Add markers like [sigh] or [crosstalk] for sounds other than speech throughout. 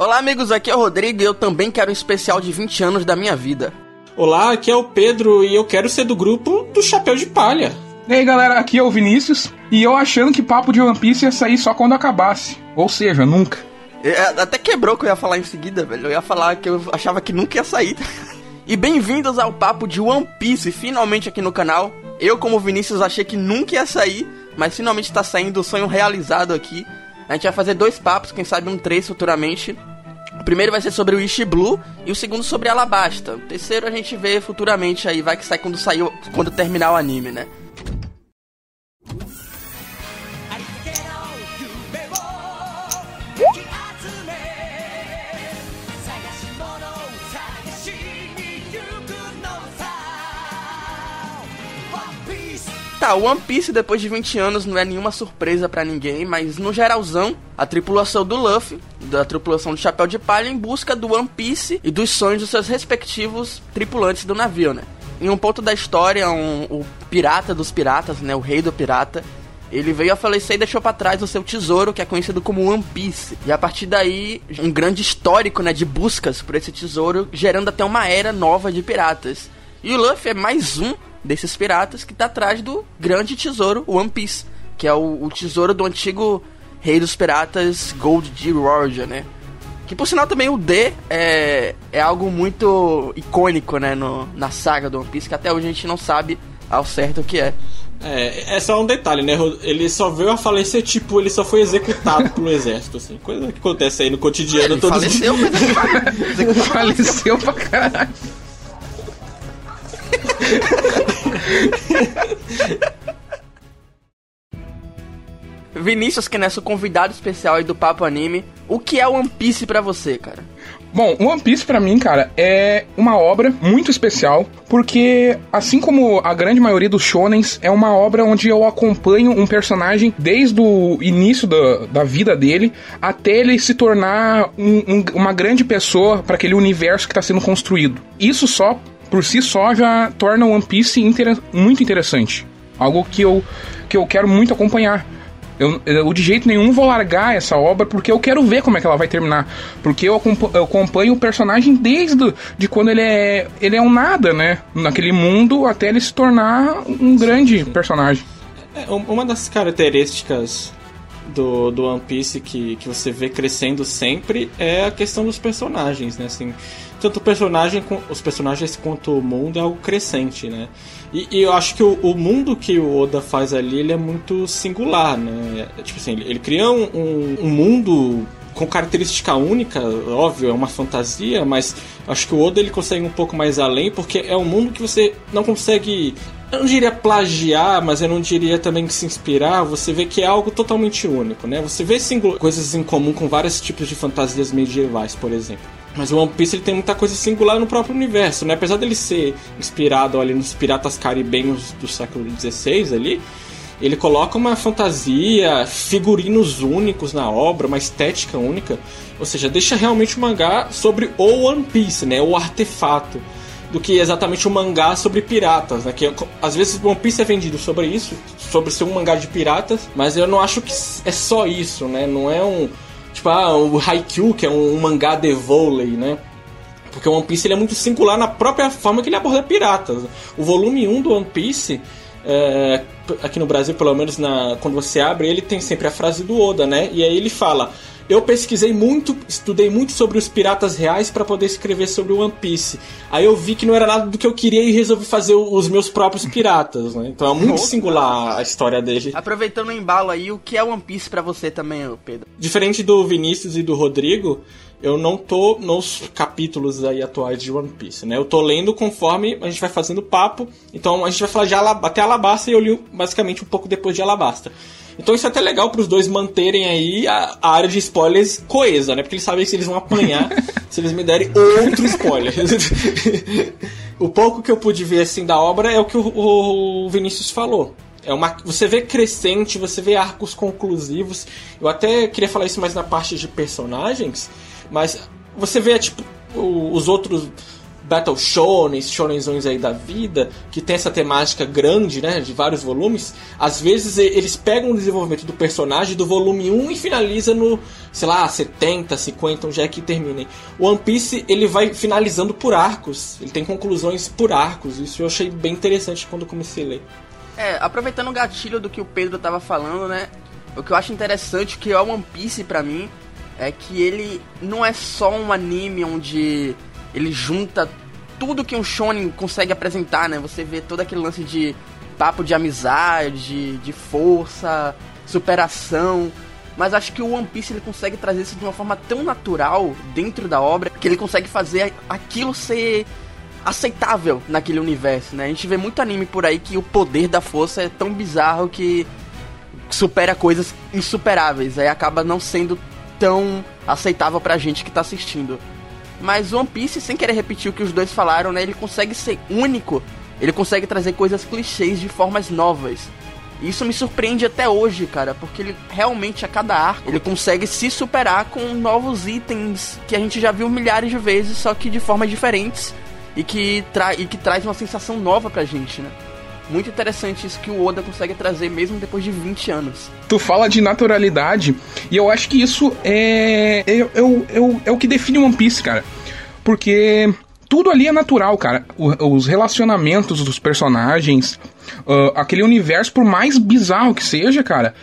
Olá, amigos, aqui é o Rodrigo e eu também quero um especial de 20 anos da minha vida. Olá, aqui é o Pedro e eu quero ser do grupo do Chapéu de Palha. E aí, galera, aqui é o Vinícius e eu achando que papo de One Piece ia sair só quando acabasse. Ou seja, nunca. É, até quebrou o que eu ia falar em seguida, velho. Eu ia falar que eu achava que nunca ia sair. [laughs] e bem-vindos ao papo de One Piece, finalmente aqui no canal. Eu, como Vinícius, achei que nunca ia sair, mas finalmente tá saindo o sonho realizado aqui. A gente vai fazer dois papos, quem sabe um três futuramente. O primeiro vai ser sobre o Ishi Blue e o segundo sobre Alabasta. O terceiro a gente vê futuramente aí, vai que sai quando saiu, quando terminar o anime, né? Tá, One Piece depois de 20 anos não é nenhuma surpresa para ninguém, mas no geralzão, a tripulação do Luffy, da tripulação do Chapéu de Palha, em busca do One Piece e dos sonhos dos seus respectivos tripulantes do navio, né? Em um ponto da história, um, o pirata dos piratas, né, o rei do pirata, ele veio a falecer e deixou para trás o seu tesouro, que é conhecido como One Piece. E a partir daí, um grande histórico, né, de buscas por esse tesouro, gerando até uma era nova de piratas. E o Luffy é mais um desses piratas que tá atrás do grande tesouro One Piece, que é o, o tesouro do antigo rei dos piratas Gold D. Roger, né? Que por sinal também o D é, é algo muito icônico, né, no, na saga do One Piece, que até hoje a gente não sabe ao certo o que é. É, é só um detalhe, né? Ele só veio a falecer, tipo, ele só foi executado [laughs] pelo exército, assim. Coisa que acontece aí no cotidiano ele todos faleceu, os dias. Mas... faleceu pra caralho. [laughs] [laughs] Vinícius, que é nosso convidado especial aí do Papo Anime, o que é One Piece pra você, cara? Bom, One Piece para mim, cara, é uma obra muito especial, porque assim como a grande maioria dos shonens, é uma obra onde eu acompanho um personagem desde o início da, da vida dele até ele se tornar um, um, uma grande pessoa para aquele universo que está sendo construído. Isso só por si só já torna One Piece inter muito interessante. Algo que eu, que eu quero muito acompanhar. Eu, eu, de jeito nenhum vou largar essa obra porque eu quero ver como é que ela vai terminar. Porque eu acompanho, eu acompanho o personagem desde de quando ele é, ele é um nada, né? Naquele mundo até ele se tornar um grande personagem. É, uma das características do, do One Piece que, que você vê crescendo sempre é a questão dos personagens, né? Assim, tanto o personagem, os personagens quanto o mundo é algo crescente, né? E, e eu acho que o, o, mundo que o Oda faz ali ele é muito singular, né? É, tipo assim, ele, ele cria um, um, um mundo com característica única, óbvio, é uma fantasia, mas acho que o Oda ele consegue um pouco mais além, porque é um mundo que você não consegue eu não diria plagiar, mas eu não diria também que se inspirar, você vê que é algo totalmente único, né? Você vê coisas em comum com vários tipos de fantasias medievais, por exemplo. Mas o One Piece ele tem muita coisa singular no próprio universo, né? Apesar dele ser inspirado ali nos piratas caribenhos do século XVI ali, ele coloca uma fantasia, figurinos únicos na obra, uma estética única, ou seja, deixa realmente o mangá sobre o One Piece, né? O artefato do que exatamente um mangá sobre piratas, né? Que às vezes One Piece é vendido sobre isso, sobre ser um mangá de piratas, mas eu não acho que é só isso, né? Não é um tipo ah, o Haikyuu, que é um, um mangá de vôlei, né? Porque o One Piece ele é muito singular na própria forma que ele aborda piratas. O volume 1 do One Piece é, aqui no Brasil, pelo menos na, quando você abre, ele tem sempre a frase do Oda, né? E aí ele fala: eu pesquisei muito, estudei muito sobre os piratas reais para poder escrever sobre o One Piece. Aí eu vi que não era nada do que eu queria e resolvi fazer os meus próprios piratas, né? Então é muito singular a história dele. Aproveitando o embalo aí, o que é One Piece para você também, Pedro? Diferente do Vinícius e do Rodrigo, eu não tô nos capítulos aí atuais de One Piece, né? Eu tô lendo conforme a gente vai fazendo papo. Então a gente vai falar de Alab até Alabasta e eu li basicamente um pouco depois de Alabasta. Então isso é até legal para os dois manterem aí a, a, área de spoilers coesa, né? Porque eles sabem que eles vão apanhar [laughs] se eles me derem outro spoiler. [laughs] o pouco que eu pude ver assim da obra é o que o, o Vinícius falou. É uma, você vê crescente, você vê arcos conclusivos. Eu até queria falar isso mais na parte de personagens, mas você vê tipo os outros Battle Shonen, shonenzões aí da vida, que tem essa temática grande, né, de vários volumes, às vezes eles pegam o desenvolvimento do personagem do volume 1 e finaliza no, sei lá, 70, 50, onde é que terminem. O One Piece, ele vai finalizando por arcos, ele tem conclusões por arcos, isso eu achei bem interessante quando comecei a ler. É, aproveitando o gatilho do que o Pedro tava falando, né, o que eu acho interessante que é o One Piece para mim é que ele não é só um anime onde ele junta tudo que um shonen consegue apresentar, né? Você vê todo aquele lance de papo de amizade, de força, superação. Mas acho que o One Piece ele consegue trazer isso de uma forma tão natural dentro da obra que ele consegue fazer aquilo ser aceitável naquele universo, né? A gente vê muito anime por aí que o poder da força é tão bizarro que supera coisas insuperáveis, aí acaba não sendo tão aceitável pra gente que tá assistindo. Mas One Piece, sem querer repetir o que os dois falaram, né? Ele consegue ser único. Ele consegue trazer coisas clichês de formas novas. E isso me surpreende até hoje, cara, porque ele realmente a cada arco ele consegue se superar com novos itens que a gente já viu milhares de vezes, só que de formas diferentes e que, tra e que traz uma sensação nova pra gente, né? Muito interessante isso que o Oda consegue trazer mesmo depois de 20 anos. Tu fala de naturalidade, e eu acho que isso é, é, é, é, é o que define One Piece, cara. Porque tudo ali é natural, cara. O, os relacionamentos dos personagens, uh, aquele universo, por mais bizarro que seja, cara,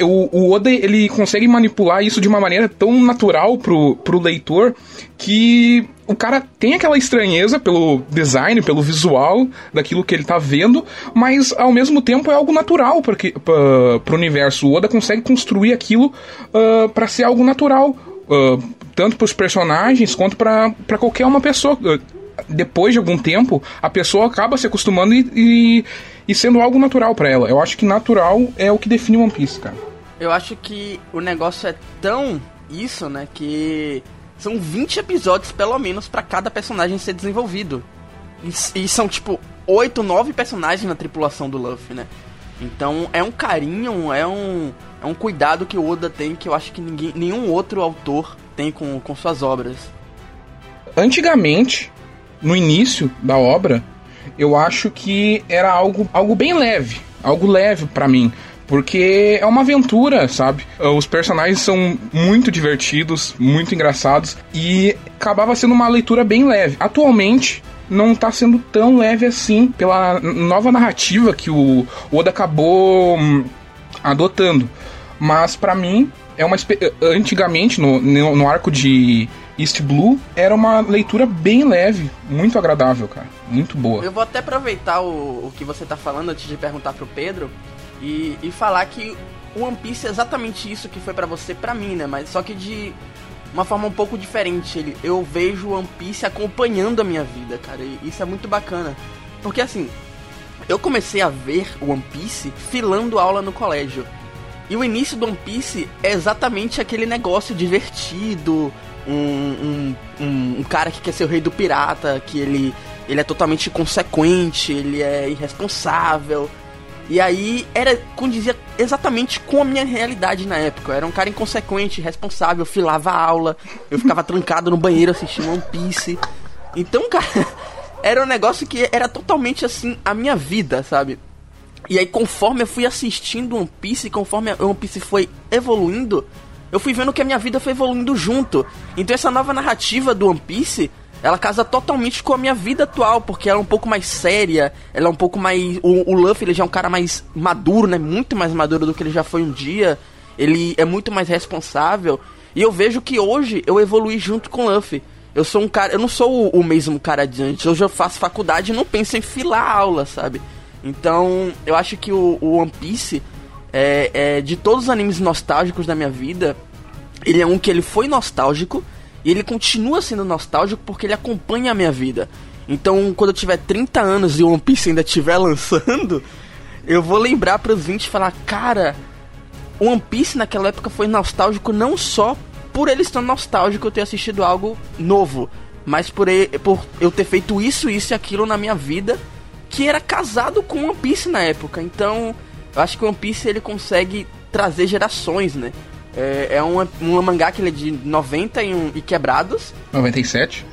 o, o Oda ele consegue manipular isso de uma maneira tão natural pro, pro leitor que o cara tem aquela estranheza pelo design, pelo visual daquilo que ele tá vendo, mas ao mesmo tempo é algo natural porque, pra, pro universo. O Oda consegue construir aquilo uh, para ser algo natural. Uh, tanto para os personagens quanto para qualquer uma pessoa. Depois de algum tempo, a pessoa acaba se acostumando e, e, e sendo algo natural para ela. Eu acho que natural é o que define One Piece, cara. Eu acho que o negócio é tão isso, né, que são 20 episódios pelo menos para cada personagem ser desenvolvido. E, e, são tipo 8, 9 personagens na tripulação do Luffy, né? Então é um carinho, é um, é um cuidado que o Oda tem que eu acho que ninguém, nenhum outro autor tem com, com suas obras. Antigamente, no início da obra, eu acho que era algo, algo bem leve, algo leve para mim. Porque é uma aventura, sabe? Os personagens são muito divertidos, muito engraçados e acabava sendo uma leitura bem leve. Atualmente, não tá sendo tão leve assim pela nova narrativa que o Oda acabou hum, adotando. Mas para mim, é uma antigamente no, no arco de East Blue era uma leitura bem leve, muito agradável, cara, muito boa. Eu vou até aproveitar o, o que você tá falando antes de perguntar pro Pedro e, e falar que One Piece é exatamente isso que foi para você, para mim, né? Mas só que de uma forma um pouco diferente. Ele, eu vejo One Piece acompanhando a minha vida, cara. E isso é muito bacana. Porque assim, eu comecei a ver One Piece filando aula no colégio. E o início do One Piece é exatamente aquele negócio divertido. Um, um, um, cara que quer ser o rei do pirata, que ele, ele é totalmente inconsequente, ele é irresponsável e aí era condizia exatamente com a minha realidade na época. Eu era um cara inconsequente, responsável, filava a aula, eu ficava trancado no banheiro assistindo One Piece. Então, cara, [laughs] era um negócio que era totalmente assim a minha vida, sabe? E aí conforme eu fui assistindo One Piece, conforme One Piece foi evoluindo, eu fui vendo que a minha vida foi evoluindo junto. Então essa nova narrativa do One Piece ela casa totalmente com a minha vida atual, porque ela é um pouco mais séria, ela é um pouco mais. O, o Luffy ele já é um cara mais maduro, né? Muito mais maduro do que ele já foi um dia. Ele é muito mais responsável. E eu vejo que hoje eu evolui junto com o Luffy. Eu sou um cara. Eu não sou o, o mesmo cara de antes. Hoje eu faço faculdade e não penso em filar aula, sabe? Então, eu acho que o, o One Piece, é, é, de todos os animes nostálgicos da minha vida, ele é um que ele foi nostálgico e ele continua sendo nostálgico porque ele acompanha a minha vida. Então, quando eu tiver 30 anos e One Piece ainda estiver [laughs] lançando, eu vou lembrar para os 20 e falar: Cara, One Piece naquela época foi nostálgico não só por ele estar nostálgico eu ter assistido algo novo, mas por, ele, por eu ter feito isso, isso e aquilo na minha vida que era casado com One Piece na época. Então, eu acho que o One Piece ele consegue trazer gerações, né? É, é um, um mangá que ele é de 90 e, um, e quebrados. 97?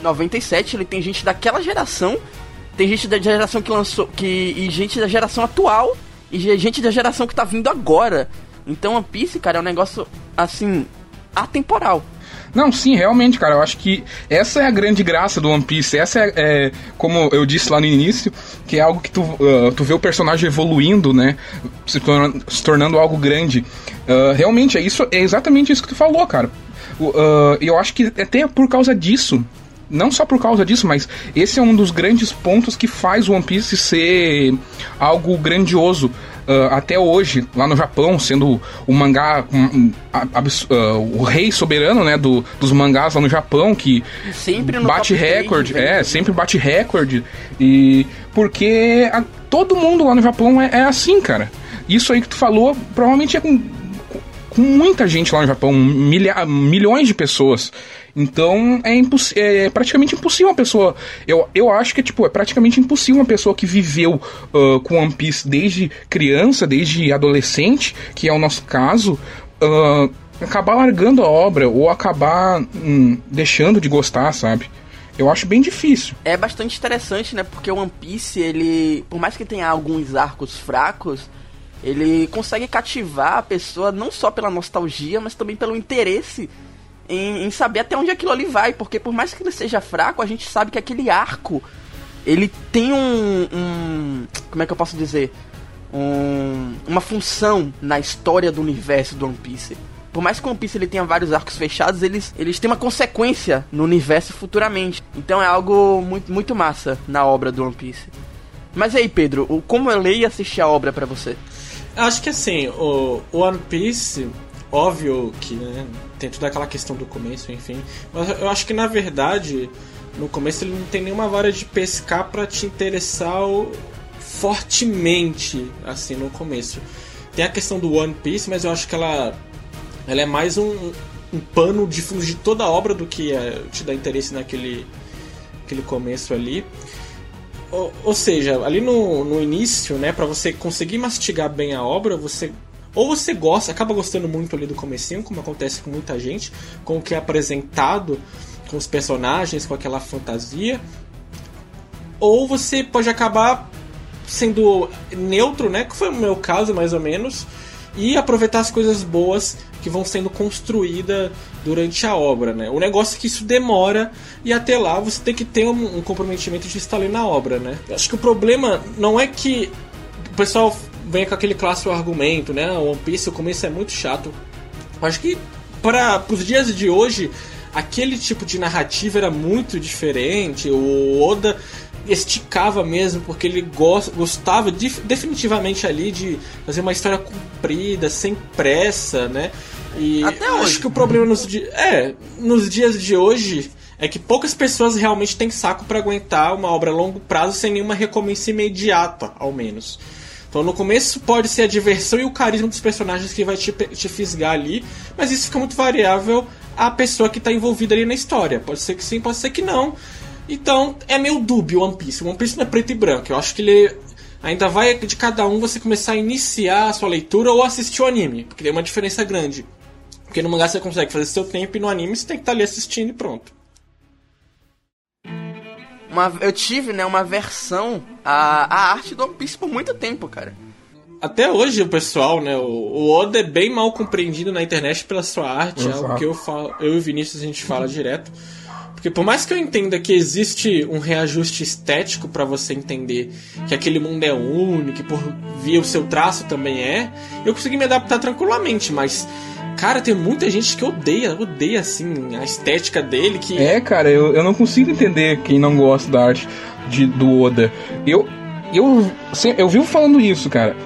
97, ele tem gente daquela geração, tem gente da geração que lançou, que e gente da geração atual e gente da geração que tá vindo agora. Então One Piece, cara, é um negócio assim atemporal. Não, sim, realmente, cara. Eu acho que essa é a grande graça do One Piece. Essa é, é como eu disse lá no início, que é algo que tu, uh, tu vê o personagem evoluindo, né? Se tornando, se tornando algo grande. Uh, realmente, é, isso, é exatamente isso que tu falou, cara. Uh, eu acho que até por causa disso não só por causa disso, mas esse é um dos grandes pontos que faz o One Piece ser algo grandioso uh, até hoje, lá no Japão, sendo o mangá, um, uh, o rei soberano, né, do, dos mangás lá no Japão, que sempre bate recorde, é, sempre bate recorde, e porque a, todo mundo lá no Japão é, é, assim, cara. Isso aí que tu falou, provavelmente é com, com muita gente lá no Japão, milha, milhões de pessoas. Então é, é, praticamente impossível uma pessoa. Eu, eu acho que tipo, é praticamente impossível uma pessoa que viveu uh, com One Piece desde criança, desde adolescente, que é o nosso caso, uh, acabar largando a obra ou acabar hum, deixando de gostar, sabe? Eu acho bem difícil. É bastante interessante, né? Porque o One Piece, ele. Por mais que tenha alguns arcos fracos, ele consegue cativar a pessoa não só pela nostalgia, mas também pelo interesse em, em, saber até onde aquilo ali vai, porque por mais que ele seja fraco, a gente sabe que aquele arco ele tem um, um como é que eu posso dizer, um, uma função na história do universo do One Piece. Por mais que o One Piece ele tenha vários arcos fechados, eles, eles têm uma consequência no universo futuramente. Então é algo muito, muito massa na obra do One Piece. Mas aí, Pedro, como eu leio e assisti a obra para você? Acho que assim, o One Piece Óbvio que né, tem toda aquela questão do começo, enfim. Mas eu acho que na verdade, no começo ele não tem nenhuma vara de pescar para te interessar fortemente, assim, no começo. Tem a questão do One Piece, mas eu acho que ela, ela é mais um, um pano de fundo de toda a obra do que é, te dá interesse naquele aquele começo ali. Ou, ou seja, ali no, no início, né, para você conseguir mastigar bem a obra, você ou você gosta, acaba gostando muito ali do comecinho, como acontece com muita gente, com o que é apresentado, com os personagens, com aquela fantasia. Ou você pode acabar sendo neutro, né? Que foi o meu caso, mais ou menos. E aproveitar as coisas boas que vão sendo construídas durante a obra, né? O negócio é que isso demora e até lá você tem que ter um, comprometimento de estar ali na obra, né? Eu acho que o problema não é que o pessoal vem com aquele clássico argumento, né? O One Piece, o começo é muito chato. Acho que para os dias de hoje, aquele tipo de narrativa era muito diferente. O Oda esticava mesmo, porque ele gostava de, definitivamente ali de fazer uma história comprida, sem pressa, né? E Até hoje. acho que o problema nos, é, nos dias de hoje é que poucas pessoas realmente têm saco para aguentar uma obra a longo prazo sem nenhuma recompensa imediata, ao menos. Então no começo pode ser a diversão e o carisma dos personagens que vai te, te fisgar ali, mas isso fica muito variável à pessoa que está envolvida ali na história. Pode ser que sim, pode ser que não. Então é meio dúbio One Piece. One Piece não é preto e branco. Eu acho que ele ainda vai de cada um você começar a iniciar a sua leitura ou assistir o anime, porque tem uma diferença grande. Porque no mangá você consegue fazer seu tempo e no anime você tem que estar tá ali assistindo e pronto uma, eu tive, né, uma versão a, a arte do One Piece por muito tempo, cara. Até hoje o pessoal, né, o, o Oda é bem mal compreendido na internet pela sua arte, é algo que eu falo, eu e o Vinícius a gente fala direto. Porque por mais que eu entenda que existe um reajuste estético para você entender que aquele mundo é único, e por via o seu traço também é, eu consegui me adaptar tranquilamente, mas Cara, tem muita gente que odeia, odeia assim a estética dele. Que é, cara, eu, eu não consigo entender quem não gosta da arte de, do Oda. Eu, eu, eu vivo falando isso, cara.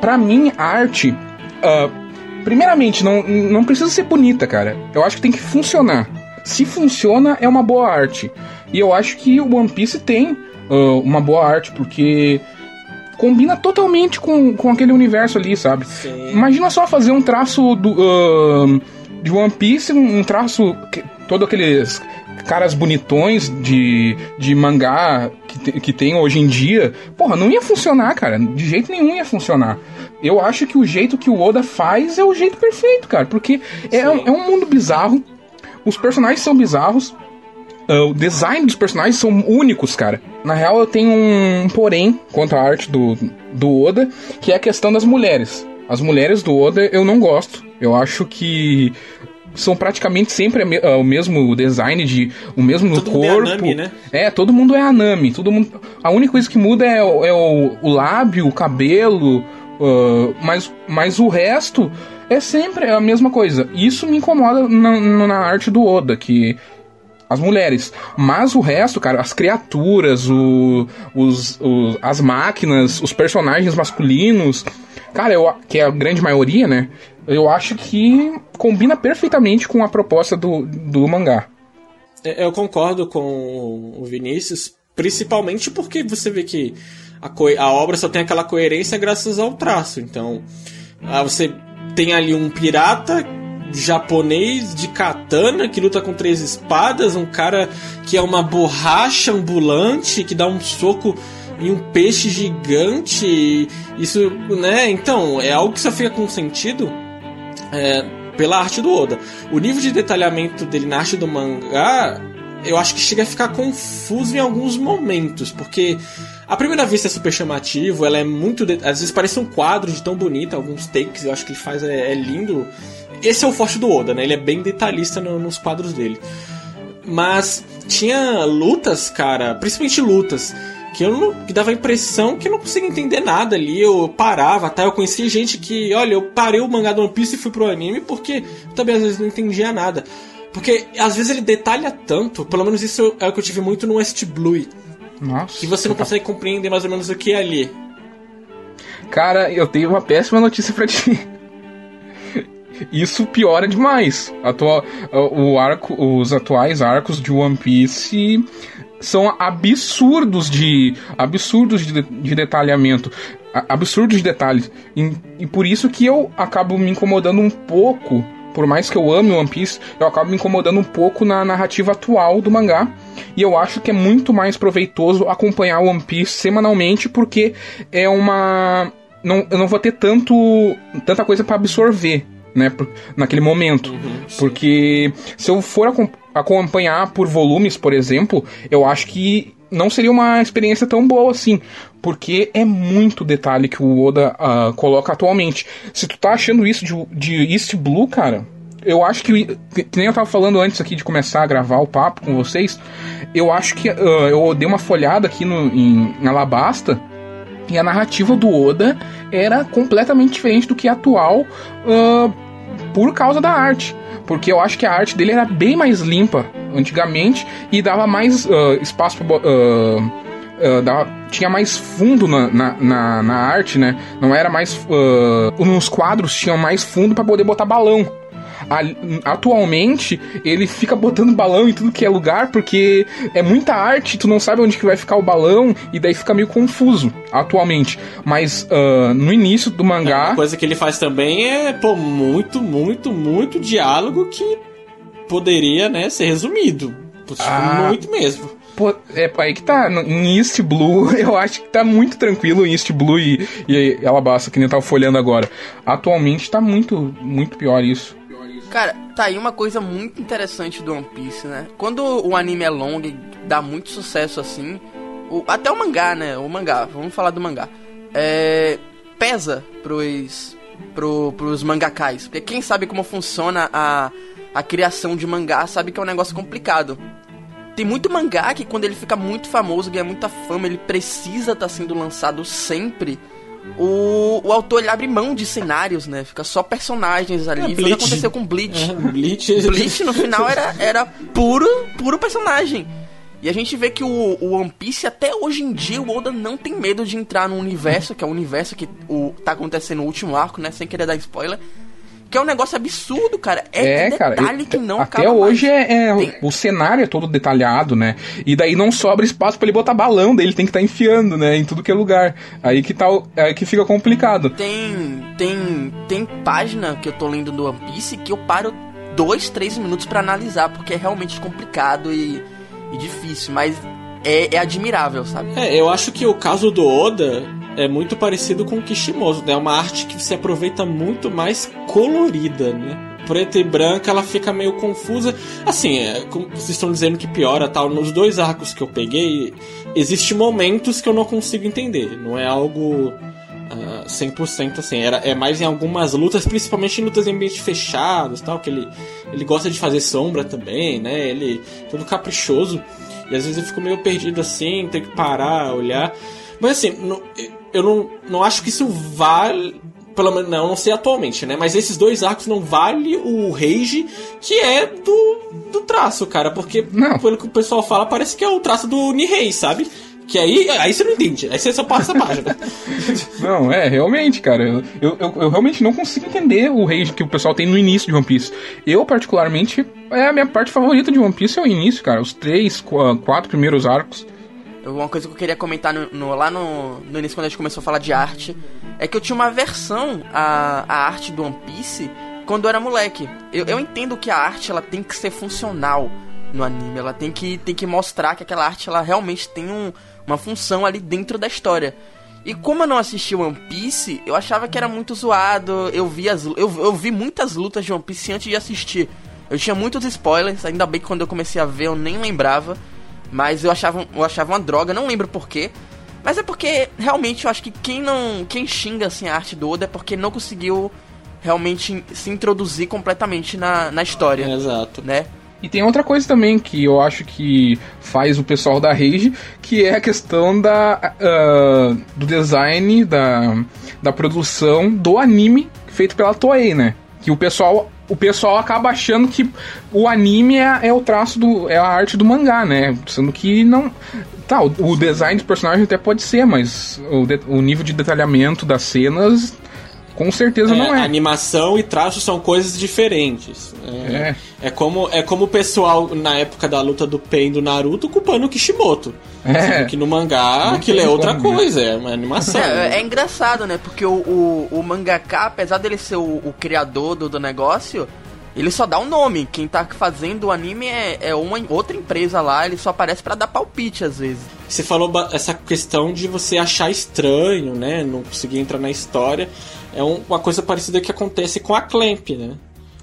Pra mim, a arte. Uh, primeiramente, não, não precisa ser bonita, cara. Eu acho que tem que funcionar. Se funciona, é uma boa arte. E eu acho que o One Piece tem uh, uma boa arte, porque combina totalmente com, com aquele universo ali, sabe? Sim. Imagina só fazer um traço do, uh, de One Piece, um, traço. Que, todo aqueles caras bonitões de, de mangá que, que tem hoje em dia. Porra, não ia funcionar, cara. De jeito nenhum ia funcionar. Eu acho que o jeito que o Oda faz é o jeito perfeito, cara. Porque é, é um mundo bizarro. Os personagens são bizarros. Uh, o design dos personagens são únicos, cara. Na real, eu tenho um porém quanto à arte do, do Oda, que é a questão das mulheres. As mulheres do Oda eu não gosto. Eu acho que são praticamente sempre o mesmo design de o mesmo todo corpo. Mundo é, Anami, né? é, todo mundo é Anami. Todo mundo. A única coisa que muda é, é o, o, lábio, o cabelo, uh, mas, mas o resto é sempre a mesma coisa. Isso me incomoda na, na arte do Oda, que as mulheres. Mas o resto, cara, as criaturas, o, os, os, as máquinas, os personagens masculinos, cara, eu, que é a grande maioria, né? Eu acho que combina perfeitamente com a proposta do, do mangá. É, eu concordo com o Vinícius, principalmente porque você vê que a, a obra só tem aquela coerência graças ao traço. Então, ah, você tem ali um pirata japonês de katana que luta com três espadas, um cara que é uma borracha ambulante que dá um soco em um peixe gigante. Isso, né? Então, é algo que só fica com sentido é, pela arte do Oda. O nível de detalhamento dele na arte do mangá, eu acho que chega a ficar confuso em alguns momentos, porque a primeira vista é super chamativo, ela é muito. Às vezes parece um quadro de tão bonito, alguns takes eu acho que ele faz é, é lindo. Esse é o forte do Oda, né? Ele é bem detalhista no, nos quadros dele. Mas tinha lutas, cara, principalmente lutas, que eu não, que dava a impressão que eu não conseguia entender nada ali. Eu parava, tá? Eu conheci gente que, olha, eu parei o mangá do One Piece e fui pro anime porque eu também às vezes não entendia nada. Porque às vezes ele detalha tanto, pelo menos isso é o que eu tive muito no West Blue. Nossa. Que você não consegue compreender mais ou menos o que é ali. Cara, eu tenho uma péssima notícia para ti. Isso piora demais. Atua o arco, os atuais arcos de One Piece são absurdos de absurdos de, de detalhamento, absurdos de detalhes. E, e, por isso que eu acabo me incomodando um pouco, por mais que eu ame One Piece, eu acabo me incomodando um pouco na narrativa atual do mangá. E eu acho que é muito mais proveitoso acompanhar One Piece semanalmente porque é uma não, eu não vou ter tanto tanta coisa para absorver né, naquele momento. Uhum, porque se eu for acompanhar por volumes, por exemplo, eu acho que não seria uma experiência tão boa assim, porque é muito detalhe que o Oda uh, coloca atualmente. Se tu tá achando isso de, de East Blue, cara, eu acho que, que, nem eu tava falando antes aqui de começar a gravar o papo com vocês, eu acho que uh, eu dei uma folhada aqui no, em, em Alabasta e a narrativa do Oda era completamente diferente do que a atual. Uh, por causa da arte. Porque eu acho que a arte dele era bem mais limpa antigamente e dava mais uh, espaço pra, uh, uh, tinha mais fundo na, na, na, na, arte, né? Não era mais. Uh, nos quadros tinha mais fundo para poder botar balão atualmente ele fica botando balão em tudo que é lugar porque é muita arte, tu não sabe onde que vai ficar o balão e daí fica meio confuso atualmente. Mas uh, no início do mangá. Uma coisa que ele faz também é, pô, muito, muito, muito diálogo que poderia, né, ser resumido. Ah. Muito mesmo. Pô, é aí que tá. Em East Blue, [laughs] eu acho que tá muito tranquilo em East Blue e, e Alabasta, que nem eu tava folhando agora. Atualmente tá muito, muito pior isso. Cara, tá aí uma coisa muito interessante do One Piece, né? Quando o anime é longo e dá muito sucesso assim, o, até o mangá, né? O mangá, vamos falar do mangá. É, pesa pros, pro, pros mangakais. Porque quem sabe como funciona a, a criação de mangá sabe que é um negócio complicado. Tem muito mangá que quando ele fica muito famoso, ganha muita fama, ele precisa estar tá sendo lançado sempre o, o autor ele abre mão de cenários, né? Fica só personagens ali. É, Foi o que aconteceu com Bleach. É, Bleach. Bleach no final era, era puro, puro personagem. E a gente vê que o, o, One Piece, até hoje em dia, o Oda não tem medo de entrar no universo, que é o universo que o, tá acontecendo no último arco, né? Sem querer dar spoiler. Que é um negócio absurdo, cara. É, é detalhe cara, que não Até hoje mais. é, é tem... o cenário é todo detalhado, né? E daí não sobra espaço para ele botar balão, daí ele tem que estar tá enfiando, né, em tudo que é lugar. Aí que tá, aí que fica complicado. Tem tem tem página que eu tô lendo do One Piece que eu paro dois, três minutos para analisar, porque é realmente complicado e, e difícil, mas é, é admirável, sabe? É, eu acho que o caso do Oda é muito parecido com o Kishimoto, né? É uma arte que se aproveita muito mais colorida, né? preta e branca, ela fica meio confusa. Assim, é, como vocês estão dizendo que piora tal, nos dois arcos que eu peguei, existem momentos que eu não consigo entender. Não é algo uh, 100% assim. Era, é mais em algumas lutas, principalmente em lutas em ambientes fechados, tal, que ele, ele gosta de fazer sombra também, né? Ele todo caprichoso. E às vezes eu fico meio perdido assim, tenho que parar, olhar. Mas assim, não, eu não, não acho que isso vale. Pelo menos, não, não sei atualmente, né? Mas esses dois arcos não vale o Rage, que é do, do traço, cara. Porque, não. pelo que o pessoal fala, parece que é o traço do Nihei, sabe? Que aí, aí você não entende, aí você só passa a página. [laughs] não, é, realmente, cara. Eu, eu, eu, realmente não consigo entender o rage que o pessoal tem no início de One Piece. Eu, particularmente, é a minha parte favorita de One Piece é o início, cara. Os três, quatro primeiros arcos. Uma coisa que eu queria comentar no, no, lá no, no início, quando a gente começou a falar de arte, é que eu tinha uma versão à, à arte do One Piece quando eu era moleque. Eu, eu entendo que a arte ela tem que ser funcional no anime, ela tem que, tem que mostrar que aquela arte ela realmente tem um, uma função ali dentro da história. E como eu não assisti One Piece, eu achava que era muito zoado. Eu vi, as, eu, eu vi muitas lutas de One Piece antes de assistir. Eu tinha muitos spoilers, ainda bem que quando eu comecei a ver eu nem lembrava. Mas eu achava, eu achava uma droga, não lembro porquê. Mas é porque realmente eu acho que quem não. Quem xinga assim a arte do Oda é porque não conseguiu realmente se introduzir completamente na, na história. É, exato. Né? E tem outra coisa também que eu acho que faz o pessoal da Rage, que é a questão da, uh, do design, da, da produção do anime feito pela Toei, né? Que o pessoal o pessoal acaba achando que o anime é, é, o traço do. é a arte do mangá, né? Sendo que não. Tá, o, o design dos personagens até pode ser, mas o, de, o nível de detalhamento das cenas com certeza é, não é. Animação e traço são coisas diferentes. É, é. é, como, é como o pessoal, na época da luta do Pen e do Naruto, culpando o Kishimoto. É. Que no mangá aquilo é outra como, né? coisa, né? é uma animação. É, é, engraçado, né? Porque o, o, o mangaka, apesar dele ser o, o criador do, do negócio, ele só dá um nome. Quem tá fazendo o anime é, é uma outra empresa lá, ele só aparece para dar palpite às vezes. Você falou essa questão de você achar estranho, né? Não conseguir entrar na história é um, uma coisa parecida que acontece com a Clamp, né?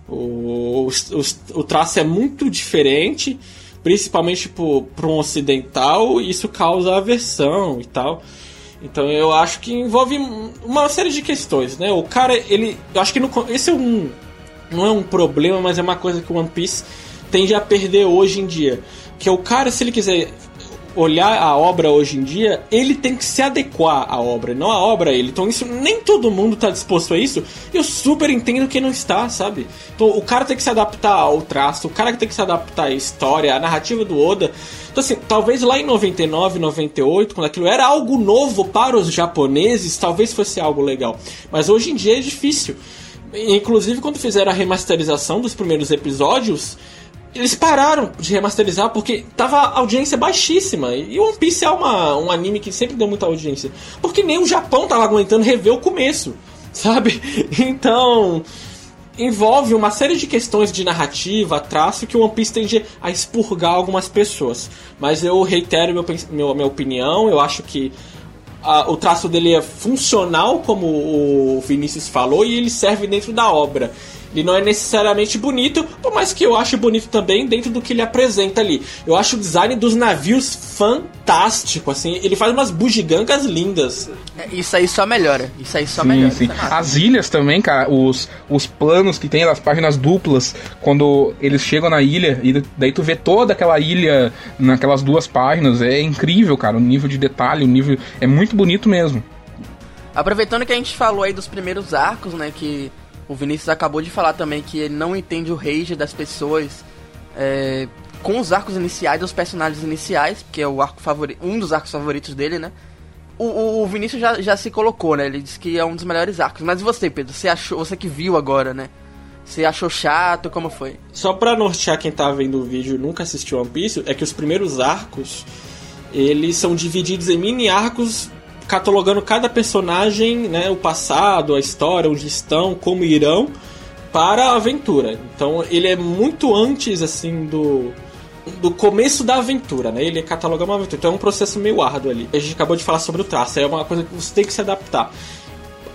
O, o, o traço é muito diferente, principalmente para um ocidental, isso causa aversão e tal. Então eu acho que envolve uma série de questões, né? O cara, ele. Eu acho que no, esse é um. Não é um problema, mas é uma coisa que o One Piece tende a perder hoje em dia. Que é o cara, se ele quiser olhar a obra hoje em dia, ele tem que se adequar à obra, não a obra a ele. Então isso nem todo mundo tá disposto a isso. Eu super entendo que não está, sabe? Então o cara tem que se adaptar ao traço, o cara tem que se adaptar à história, à narrativa do Oda. Então assim, talvez lá em 99, 98, quando aquilo era algo novo para os japoneses, talvez fosse algo legal. Mas hoje em dia é difícil. Inclusive quando fizeram a remasterização dos primeiros episódios, eles pararam de remasterizar porque tava audiência baixíssima. E One Piece é uma, um anime que sempre deu muita audiência. Porque nem o Japão tava aguentando rever o começo, [laughs] sabe? Então, envolve uma série de questões de narrativa, traço, que o One Piece tende a expurgar algumas pessoas. Mas eu reitero meu, meu, minha opinião, eu acho que o traço dele é funcional, como o Vinícius falou, e ele serve dentro da obra. Ele não é necessariamente bonito, por mais que eu ache bonito também dentro do que ele apresenta ali. Eu acho o design dos navios fantástico, assim, ele faz umas bugigangas lindas. É, isso aí só melhora, isso aí só sim, melhora. Sim. As ilhas também, cara, os, os planos que tem nas páginas duplas, quando eles chegam na ilha, e daí tu vê toda aquela ilha naquelas duas páginas, é incrível, cara, o nível de detalhe, o nível... é muito bonito mesmo. Aproveitando que a gente falou aí dos primeiros arcos, né, que o Vinícius acabou de falar também que ele não entende o rage das pessoas é, com os arcos iniciais dos personagens iniciais, que é o arco favorito, um dos arcos favoritos dele, né? O, o, o, Vinícius já, já se colocou, né? Ele disse que é um dos melhores arcos. Mas você, Pedro? Você achou, você que viu agora, né? Você achou chato? Como foi? Só pra nortear quem tá vendo o vídeo e nunca assistiu One Piece, é que os primeiros arcos eles são divididos em mini arcos catalogando cada personagem, né, o passado, a história, onde estão, como irão para a aventura. Então ele é muito antes assim do do começo da aventura, né? Ele cataloga uma aventura. Então é um processo meio árduo ali. A gente acabou de falar sobre o traço, é uma coisa que você tem que se adaptar.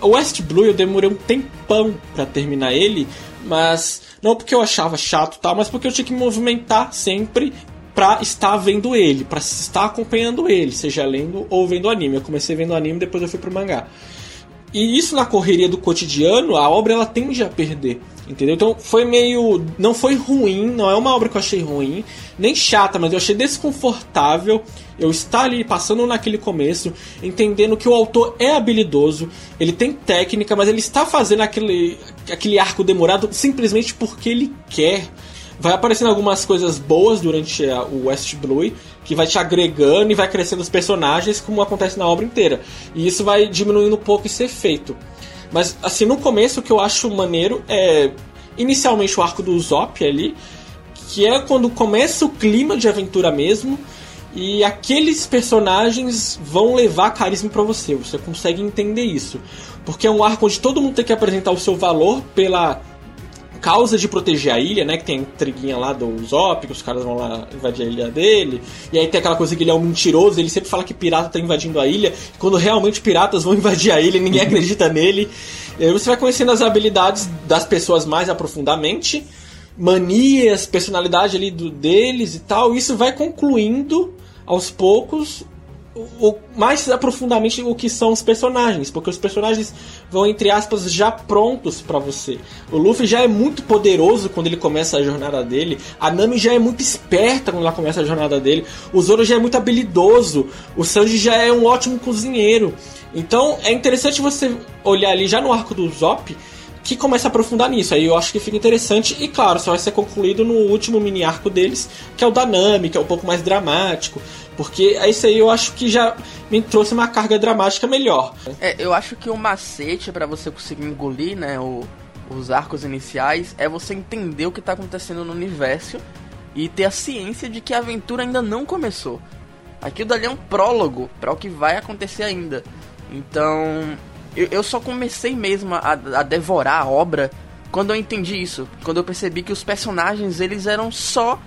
O West Blue eu demorei um tempão para terminar ele, mas Não porque eu achava chato tal, mas porque eu tinha que me movimentar sempre pra estar vendo ele, pra estar acompanhando ele, seja lendo ou vendo anime. Eu comecei vendo anime, depois eu fui pro mangá. E isso na correria do cotidiano, a obra ela tende a perder. Entendeu? Então foi meio. Não foi ruim, não é uma obra que eu achei ruim, nem chata, mas eu achei desconfortável eu estar ali passando naquele começo, entendendo que o autor é habilidoso, ele tem técnica, mas ele está fazendo aquele, aquele arco demorado simplesmente porque ele quer. Vai aparecendo algumas coisas boas durante a, o West Blue, que vai te agregando e vai crescendo os personagens, como acontece na obra inteira. E isso vai diminuindo um pouco esse efeito. Mas, assim, no começo o que eu acho maneiro é. Inicialmente o arco do Zop ali, que é quando começa o clima de aventura mesmo. E aqueles personagens vão levar carisma para você, você consegue entender isso. Porque é um arco onde todo mundo tem que apresentar o seu valor pela causa de proteger a ilha, né? Que tem a intriguinha lá do Zop, que os caras vão lá invadir a ilha dele. E aí tem aquela coisa que ele é um mentiroso, ele sempre fala que pirata tá invadindo a ilha. Quando realmente piratas vão [laughs] invadir a ilha, ninguém acredita [laughs] nele. E aí você vai conhecendo as habilidades das pessoas mais aprofundadamente, manias, personalidade ali do, deles e tal. E isso vai concluindo aos poucos o, mais aprofundadamente o que são os personagens, porque os personagens vão entre aspas já prontos para você. O Luffy já é muito poderoso quando ele começa a jornada dele, a Nami já é muito esperta quando ela começa a jornada dele, o Zoro já é muito habilidoso, o Sanji já é um ótimo cozinheiro. Então é interessante você olhar ali já no arco do Zop que começa a aprofundar nisso. Aí eu acho que fica interessante e claro, só vai ser concluído no último mini arco deles, que é o da Nami, que é um pouco mais dramático. Porque isso aí eu acho que já me trouxe uma carga dramática melhor. É, eu acho que o macete para você conseguir engolir, né, o, os arcos iniciais é você entender o que tá acontecendo no universo e ter a ciência de que a aventura ainda não começou. Aquilo dali é um prólogo para o que vai acontecer ainda. Então, eu, eu só comecei mesmo a, a devorar a obra quando eu entendi isso. Quando eu percebi que os personagens, eles eram só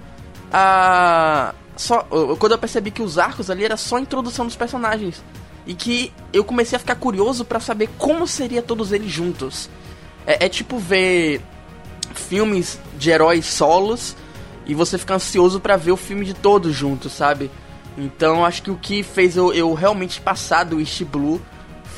a só quando eu percebi que os arcos ali era só a introdução dos personagens e que eu comecei a ficar curioso para saber como seria todos eles juntos. É, é, tipo ver filmes de heróis solos e você fica ansioso para ver o filme de todos juntos, sabe? Então acho que o que fez eu, eu realmente passar do East Blue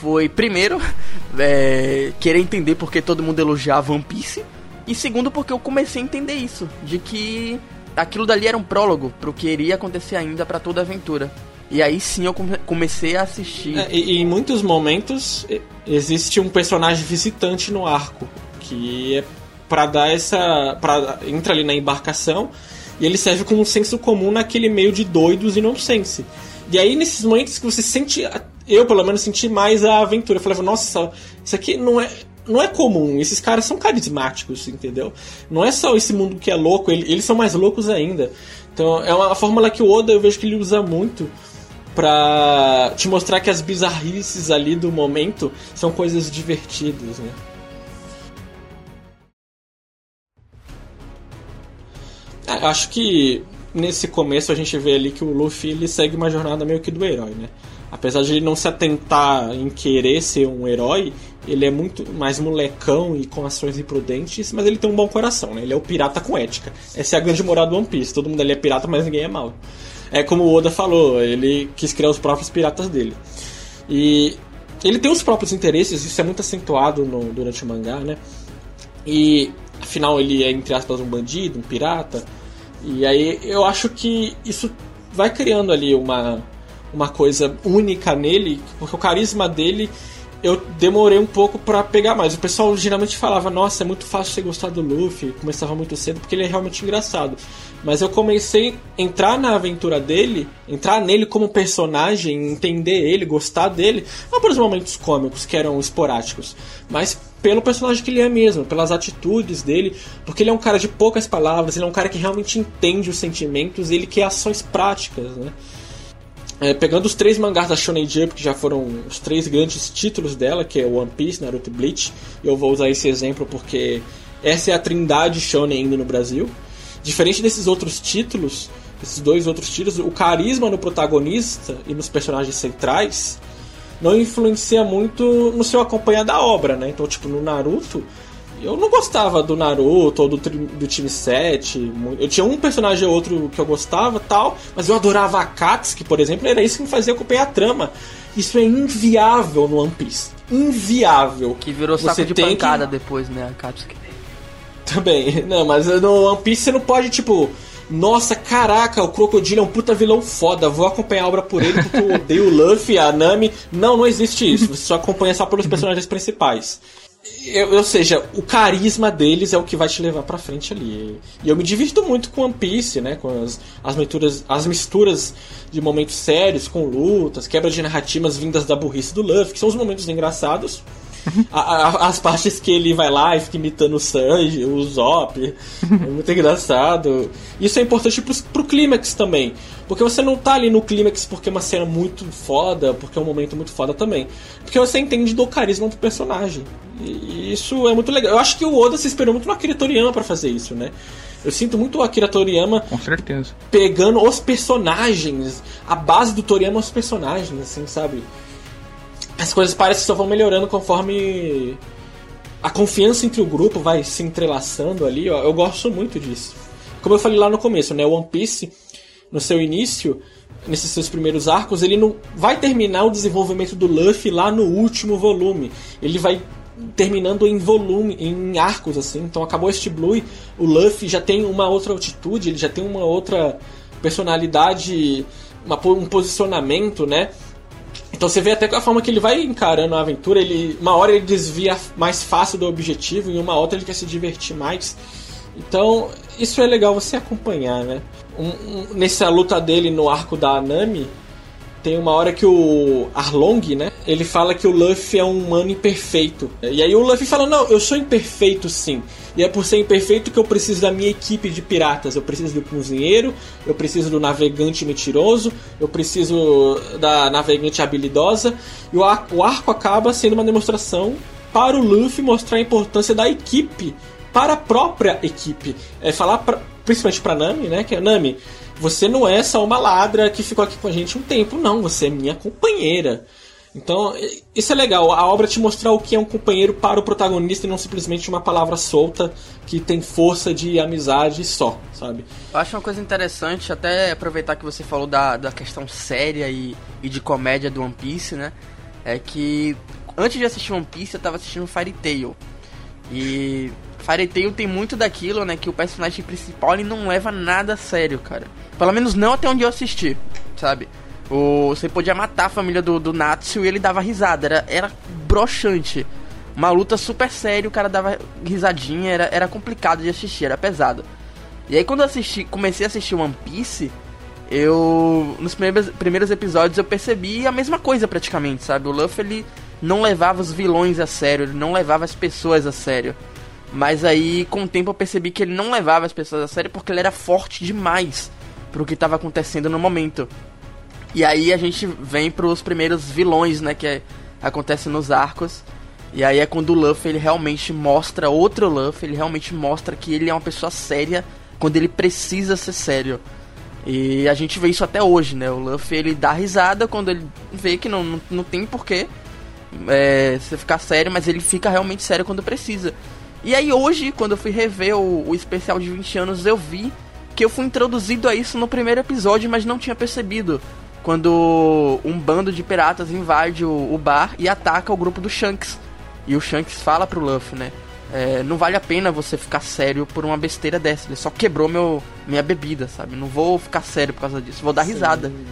foi primeiro [laughs] é, querer entender porque todo mundo elogiava One Piece e segundo porque eu comecei a entender isso, de que aquilo dali era um prólogo pro que iria acontecer ainda para toda a aventura. E aí sim eu comecei a assistir. É, e, em muitos momentos existe um personagem visitante no arco, que é para dar essa. Pra, entra ali na embarcação e ele serve como um senso comum naquele meio de doidos e nonsense. E aí nesses momentos que você sente. Eu pelo menos senti mais a aventura. Eu falei, nossa, isso aqui não é não é comum. Esses caras são carismáticos, entendeu? Não é só esse mundo que é louco, eles são mais loucos ainda. Então é uma fórmula que o Oda eu vejo que ele usa muito pra te mostrar que as bizarrices ali do momento são coisas divertidas, né? É, acho que nesse começo a gente vê ali que o Luffy ele segue uma jornada meio que do herói, né? Apesar de ele não se atentar em querer ser um herói, ele é muito mais molecão e com ações imprudentes, mas ele tem um bom coração, né? Ele é o pirata com ética. Essa é a grande moral do One Piece. Todo mundo ali é pirata, mas ninguém é mal. É como o Oda falou, ele quis criar os próprios piratas dele. E ele tem os próprios interesses, isso é muito acentuado no, durante o mangá, né? E afinal ele é, entre aspas, um bandido, um pirata. E aí eu acho que isso vai criando ali uma, uma coisa única nele, porque o carisma dele eu demorei um pouco para pegar mais. O pessoal geralmente falava, nossa, é muito fácil você gostar do Luffy, começava muito cedo porque ele é realmente engraçado. Mas eu comecei a entrar na aventura dele, entrar nele como personagem, entender ele, gostar dele, não pelos momentos cômicos que eram esporádicos, mas pelo personagem que ele é mesmo, pelas atitudes dele, porque ele é um cara de poucas palavras, ele é um cara que realmente entende os sentimentos, ele quer ações práticas, né? É, pegando os três mangás da Shonen Jump, que já foram os três grandes títulos dela, que é One Piece, Naruto e Bleach, eu vou usar esse exemplo porque essa é a trindade Shonen ainda no Brasil. Diferente desses outros títulos, esses dois outros títulos, o carisma no protagonista e nos personagens centrais não influencia muito no seu acompanhar da obra, né? Então, tipo, no Naruto, Eu não gostava do Naruto ou do, do time 7. Eu tinha um personagem ou outro que eu gostava tal, mas eu adorava a Katsuki, por exemplo, era isso que me fazia acompanhar a trama. Isso é inviável no One Piece. Inviável. Que virou saco você de pancada que... depois, né, a Katsuki. Também. [laughs] Não, mas no One Piece você não pode, tipo, nossa, caraca, o Crocodilo é um puta vilão foda, vou acompanhar a obra por ele porque eu odeio o Luffy, a Nami. Não, não existe isso. Você só acompanha só pelos [laughs] personagens principais. Ou seja, o carisma deles é o que vai te levar pra frente ali. E eu me divirto muito com One Piece, né? Com as, as, misturas, as misturas de momentos sérios, com lutas, quebra de narrativas vindas da burrice do Luffy, que são os momentos engraçados a, a, as partes que ele vai lá e fica imitando o Sanji, o Zop. É muito engraçado. Isso é importante pro, pro clímax também. Porque você não tá ali no clímax porque é uma cena muito foda, porque é um momento muito foda também. Porque você entende do carisma do personagem. E isso é muito legal. Eu acho que o Oda se esperou muito no Akira Toriyama pra fazer isso, né? Eu sinto muito o Akira Toriyama Com certeza. pegando os personagens, a base do Toriyama os personagens, assim, sabe? As coisas parecem que só vão melhorando conforme a confiança entre o grupo vai se entrelaçando ali. Ó, eu gosto muito disso. Como eu falei lá no começo, né? One Piece, no seu início, nesses seus primeiros arcos, ele não vai terminar o desenvolvimento do Luffy lá no último volume. Ele vai terminando em volume, em arcos assim. Então acabou este Blue, o Luffy já tem uma outra altitude, ele já tem uma outra personalidade, uma, um posicionamento, né? Então você vê até a forma que ele vai encarando a aventura, ele uma hora ele desvia mais fácil do objetivo e uma outra ele quer se divertir mais. Então, isso é legal você acompanhar, né? Um, um, nessa luta dele no arco da Nami, tem uma hora que o Arlong, né? Ele fala que o Luffy é um humano imperfeito. E aí o Luffy fala: Não, eu sou imperfeito sim. E é por ser imperfeito que eu preciso da minha equipe de piratas. Eu preciso do cozinheiro, eu preciso do navegante mentiroso, eu preciso da navegante habilidosa. E o arco, acaba sendo uma demonstração para o Luffy mostrar a importância da equipe para a própria equipe. É falar pra, principalmente para Nami, né? Que é Nami você não é só uma ladra que ficou aqui com a gente um tempo, não. Você é minha companheira. Então, isso é legal, a obra te mostrar o que é um companheiro para o protagonista e não simplesmente uma palavra solta que tem força de amizade só, sabe? Eu acho uma coisa interessante, até aproveitar que você falou da, da questão séria e, e de comédia do One Piece, né? É que antes de assistir One Piece eu tava assistindo Fairy Tail. E Fairy Tail tem muito daquilo, né? Que o personagem principal ele não leva nada a sério, cara. Pelo menos não até onde eu assisti, sabe? O, você podia matar a família do, do Natsu e ele dava risada. Era, era broxante. Uma luta super séria, o cara dava risadinha, era, era complicado de assistir, era pesado. E aí quando eu assisti, comecei a assistir One Piece, eu. Nos primeiros, primeiros episódios eu percebi a mesma coisa praticamente, sabe? O Luffy ele não levava os vilões a sério, ele não levava as pessoas a sério. Mas aí, com o tempo, eu percebi que ele não levava as pessoas a sério porque ele era forte demais pro que estava acontecendo no momento. E aí a gente vem pros primeiros vilões, né, que é, acontece nos arcos. E aí é quando o Luffy ele realmente mostra outro Luffy, ele realmente mostra que ele é uma pessoa séria quando ele precisa ser sério. E a gente vê isso até hoje, né? O Luffy ele dá risada quando ele vê que não, não, não tem porquê é, você ficar sério, mas ele fica realmente sério quando precisa. E aí hoje, quando eu fui rever o, o especial de 20 anos, eu vi que eu fui introduzido a isso no primeiro episódio, mas não tinha percebido. Quando um bando de piratas invade o, o bar e ataca o grupo do Shanks. E o Shanks fala pro Luffy, né? É, não vale a pena você ficar sério por uma besteira dessa. Ele só quebrou meu, minha bebida, sabe? Não vou ficar sério por causa disso. Vou dar risada. Sim.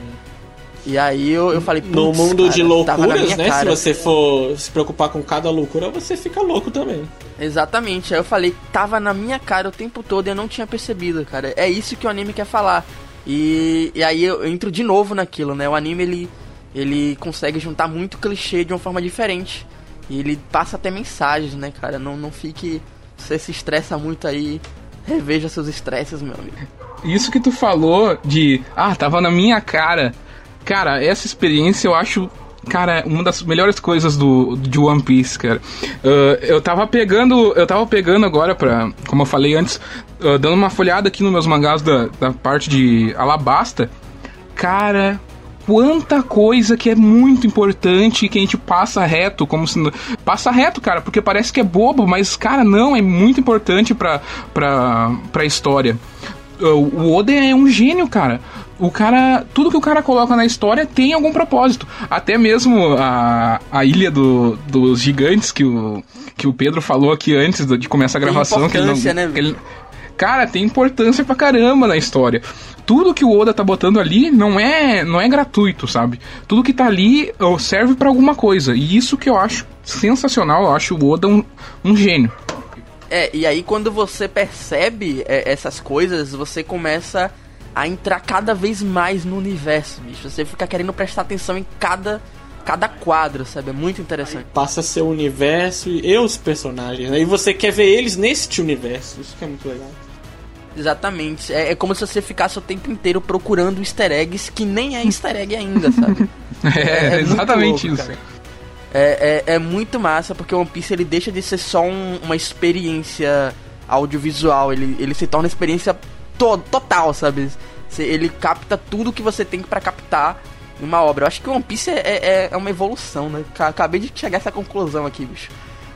E aí eu, eu falei, No mundo cara, de loucuras, né? Cara. Se você for se preocupar com cada loucura, você fica louco também. Exatamente. Aí eu falei, tava na minha cara o tempo todo e eu não tinha percebido, cara. É isso que o anime quer falar. E, e aí eu, entro de novo naquilo, né? O anime ele, ele consegue juntar muito clichê de uma forma diferente. E ele passa até mensagens, né, cara? Não, não fique. Você se estressa muito aí. Reveja seus estresses, meu amigo. Isso que tu falou de. Ah, tava na minha cara. Cara, essa experiência eu acho cara, uma das melhores coisas do de One Piece, cara. Uh, eu tava pegando, eu tava pegando agora pra, como eu falei antes, uh, dando uma folhada aqui nos meus mangás da, da parte de Alabasta. Cara, quanta coisa que é muito importante que a gente passa reto, como se. Passa reto, cara, porque parece que é bobo, mas, cara, não, é muito importante pra, pra, pra história. O Oda é um gênio, cara. O cara. Tudo que o cara coloca na história tem algum propósito. Até mesmo a, a ilha do, dos gigantes que o, que o Pedro falou aqui antes de começar a gravação. Que ele não, né, que ele, cara, tem importância pra caramba na história. Tudo que o Oda tá botando ali não é não é gratuito, sabe? Tudo que tá ali serve para alguma coisa. E isso que eu acho sensacional, eu acho o Oda um, um gênio. É, e aí quando você percebe é, essas coisas, você começa a entrar cada vez mais no universo, bicho. Você fica querendo prestar atenção em cada cada quadro, sabe? É muito interessante. Aí passa a ser o universo e os personagens. Aí você quer ver eles neste universo. Isso que é muito legal. Exatamente. É, é, como se você ficasse o tempo inteiro procurando easter eggs que nem é easter egg ainda, sabe? [laughs] é, é, exatamente louco, isso. É, é, é, muito massa porque o One Piece ele deixa de ser só um, uma experiência audiovisual, ele, ele se torna uma experiência to total, sabe? Ele capta tudo que você tem para captar em uma obra. Eu acho que One Piece é, é, é, uma evolução, né? Acabei de chegar a essa conclusão aqui, bicho.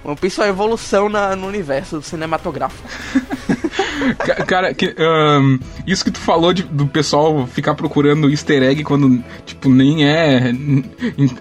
One Piece é uma evolução na, no universo cinematográfico. [laughs] Cara, que, um, isso que tu falou de, do pessoal ficar procurando easter egg quando, tipo, nem é.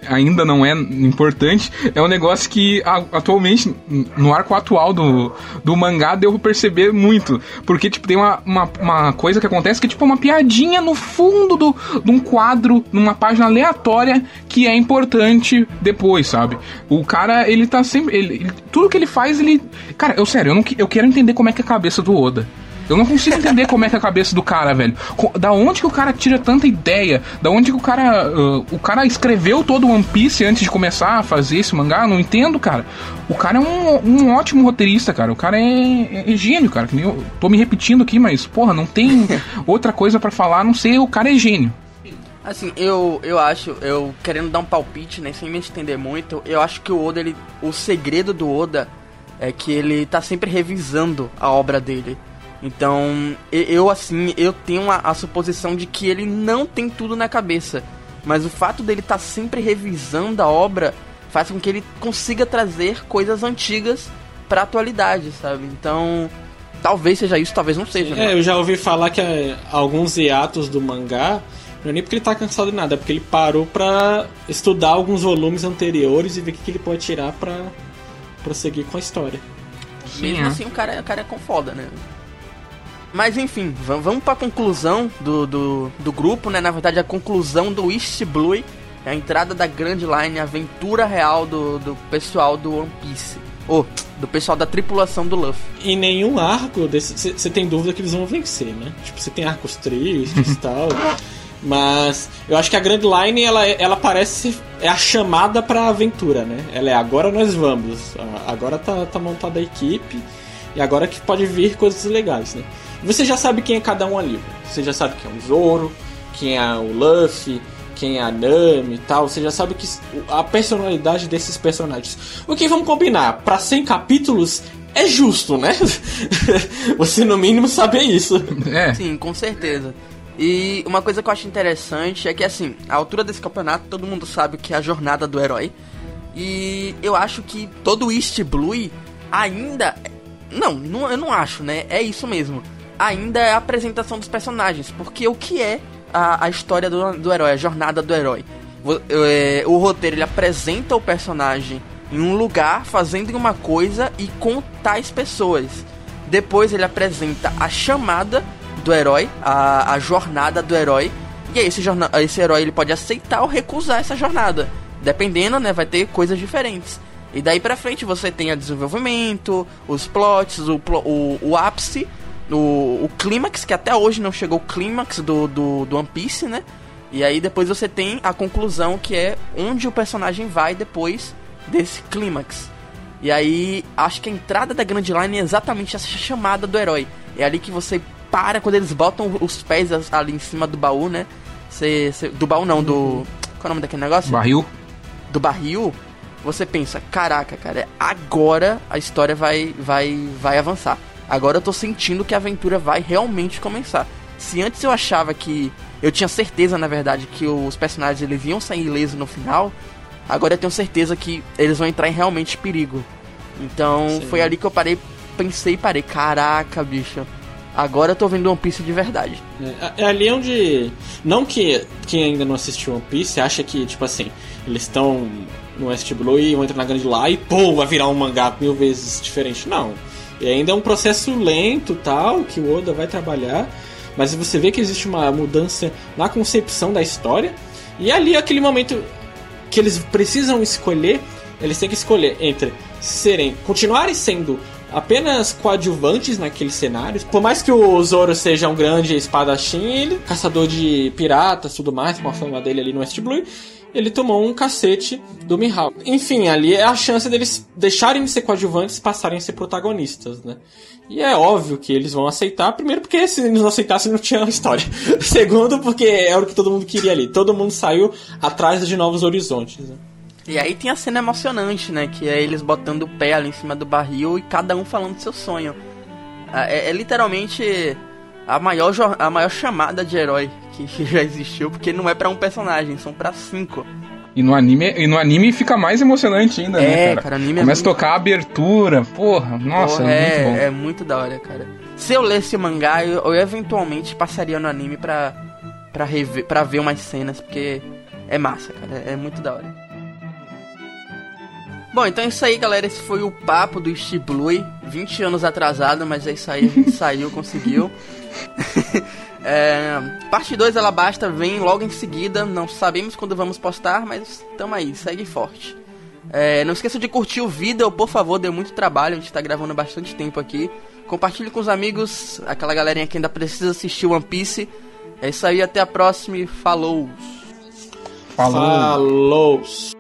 ainda não é importante, é um negócio que atualmente, no arco atual do, do mangá, deu pra perceber muito. Porque, tipo, tem uma, uma, uma coisa que acontece que é, tipo, uma piadinha no fundo do, de um quadro, numa página aleatória, que é importante depois, sabe? O cara, ele tá sempre. Ele, tudo que ele faz, ele. Cara, eu sério, eu, não, eu quero entender como é que é a cabeça do Oda. Eu não consigo entender como é que é a cabeça do cara, velho. Da onde que o cara tira tanta ideia? Da onde que o cara. Uh, o cara escreveu todo o One Piece antes de começar a fazer esse mangá? Eu não entendo, cara. O cara é um, um ótimo roteirista, cara. O cara é, é, é gênio, cara. Eu tô me repetindo aqui, mas, porra, não tem [laughs] outra coisa para falar, a não sei, o cara é gênio. Assim, eu, eu acho, eu querendo dar um palpite, né, sem me estender muito, eu acho que o Oda, ele, o segredo do Oda é que ele tá sempre revisando a obra dele. Então, eu assim, eu tenho a, a suposição de que ele não tem tudo na cabeça. Mas o fato dele estar tá sempre revisando a obra faz com que ele consiga trazer coisas antigas pra atualidade, sabe? Então, talvez seja isso, talvez não seja. Né? É, eu já ouvi falar que é, alguns hiatos do mangá não é nem porque ele tá cansado de nada, é porque ele parou pra estudar alguns volumes anteriores e ver o que, que ele pode tirar pra prosseguir com a história. Mesmo é. assim, o cara, o cara é com foda, né? Mas enfim, vamos pra conclusão do, do, do grupo, né? Na verdade, a conclusão do East Blue, a entrada da Grand Line, a aventura real do, do pessoal do One Piece. Ou, oh, do pessoal da tripulação do Luffy. Em nenhum arco você tem dúvida que eles vão vencer, né? Tipo, você tem arcos tristes e tal. [laughs] Mas eu acho que a Grand Line ela, ela parece é a chamada pra aventura, né? Ela é agora nós vamos, agora tá, tá montada a equipe e agora que pode vir coisas legais, né? Você já sabe quem é cada um ali. Você já sabe quem é o Zoro, quem é o Luffy, quem é a Nami e tal. Você já sabe que a personalidade desses personagens. O que vamos combinar? Para 100 capítulos é justo, né? [laughs] Você no mínimo sabe isso. É. Sim, com certeza. E uma coisa que eu acho interessante é que, assim, a altura desse campeonato, todo mundo sabe que é a jornada do herói. E eu acho que todo East Blue ainda. Não, não, eu não acho, né? É isso mesmo. Ainda é a apresentação dos personagens. Porque o que é a, a história do, do herói, a jornada do herói? O, é, o roteiro ele apresenta o personagem em um lugar, fazendo uma coisa e com tais pessoas. Depois ele apresenta a chamada do herói, a, a jornada do herói. E aí esse, esse herói ele pode aceitar ou recusar essa jornada. Dependendo, né, vai ter coisas diferentes. E daí pra frente você tem o desenvolvimento, os plots, o, o, o ápice, o, o clímax, que até hoje não chegou o clímax do, do, do One Piece, né? E aí depois você tem a conclusão que é onde o personagem vai depois desse clímax. E aí acho que a entrada da Grand Line é exatamente essa chamada do herói. É ali que você para quando eles botam os pés ali em cima do baú, né? Cê, cê, do baú não, do. Qual é o nome daquele negócio? Barril. Do barril. Você pensa, caraca, cara, agora a história vai, vai, vai avançar. Agora eu tô sentindo que a aventura vai realmente começar. Se antes eu achava que eu tinha certeza, na verdade, que os personagens eles iam sair ilesos no final. Agora eu tenho certeza que eles vão entrar em realmente perigo. Então Sim. foi ali que eu parei, pensei e parei. Caraca, bicho. Agora eu tô vendo One Piece de verdade. É, é ali onde. Não que quem ainda não assistiu One Piece acha que, tipo assim, eles estão no West Blue e vão entrar na grande lá e pô, vai virar um mangá mil vezes diferente. Não. E ainda é um processo lento tal, que o Oda vai trabalhar. Mas você vê que existe uma mudança na concepção da história. E ali aquele momento que eles precisam escolher, eles têm que escolher entre serem, continuarem sendo apenas coadjuvantes naqueles cenários. Por mais que o Zoro seja um grande espadachim, caçador de piratas, tudo mais, com a fama dele ali no West Blue, ele tomou um cacete do Mihawk. Enfim, ali é a chance deles deixarem de ser coadjuvantes e passarem a ser protagonistas, né? E é óbvio que eles vão aceitar, primeiro porque se eles não aceitassem não tinha história. [laughs] Segundo porque era o que todo mundo queria ali. Todo mundo saiu atrás de novos horizontes, né? E aí tem a cena emocionante, né? Que é eles botando o pé ali em cima do barril e cada um falando do seu sonho. É, é literalmente a maior, a maior chamada de herói que já existiu, porque não é para um personagem, são para cinco. E no anime, e no anime fica mais emocionante ainda, né, é, né, cara? cara anime é Começa é muito... a tocar a abertura, porra, nossa, porra, é, é, muito bom. É muito da hora, cara. Se eu lesse o mangá, eu, eu eventualmente passaria no anime pra, pra, rever, pra ver umas cenas, porque é massa, cara, é muito da hora. Bom, então é isso aí, galera. Esse foi o papo do Shiblui. 20 anos atrasado, mas é isso aí, a gente [laughs] saiu, conseguiu. [laughs] é, parte 2 ela basta, vem logo em seguida. Não sabemos quando vamos postar, mas tamo aí, segue forte. É, não esqueça de curtir o vídeo, por favor, deu muito trabalho, a gente tá gravando bastante tempo aqui. Compartilhe com os amigos, aquela galerinha que ainda precisa assistir One Piece. É isso aí, até a próxima e falou! Falou! falou.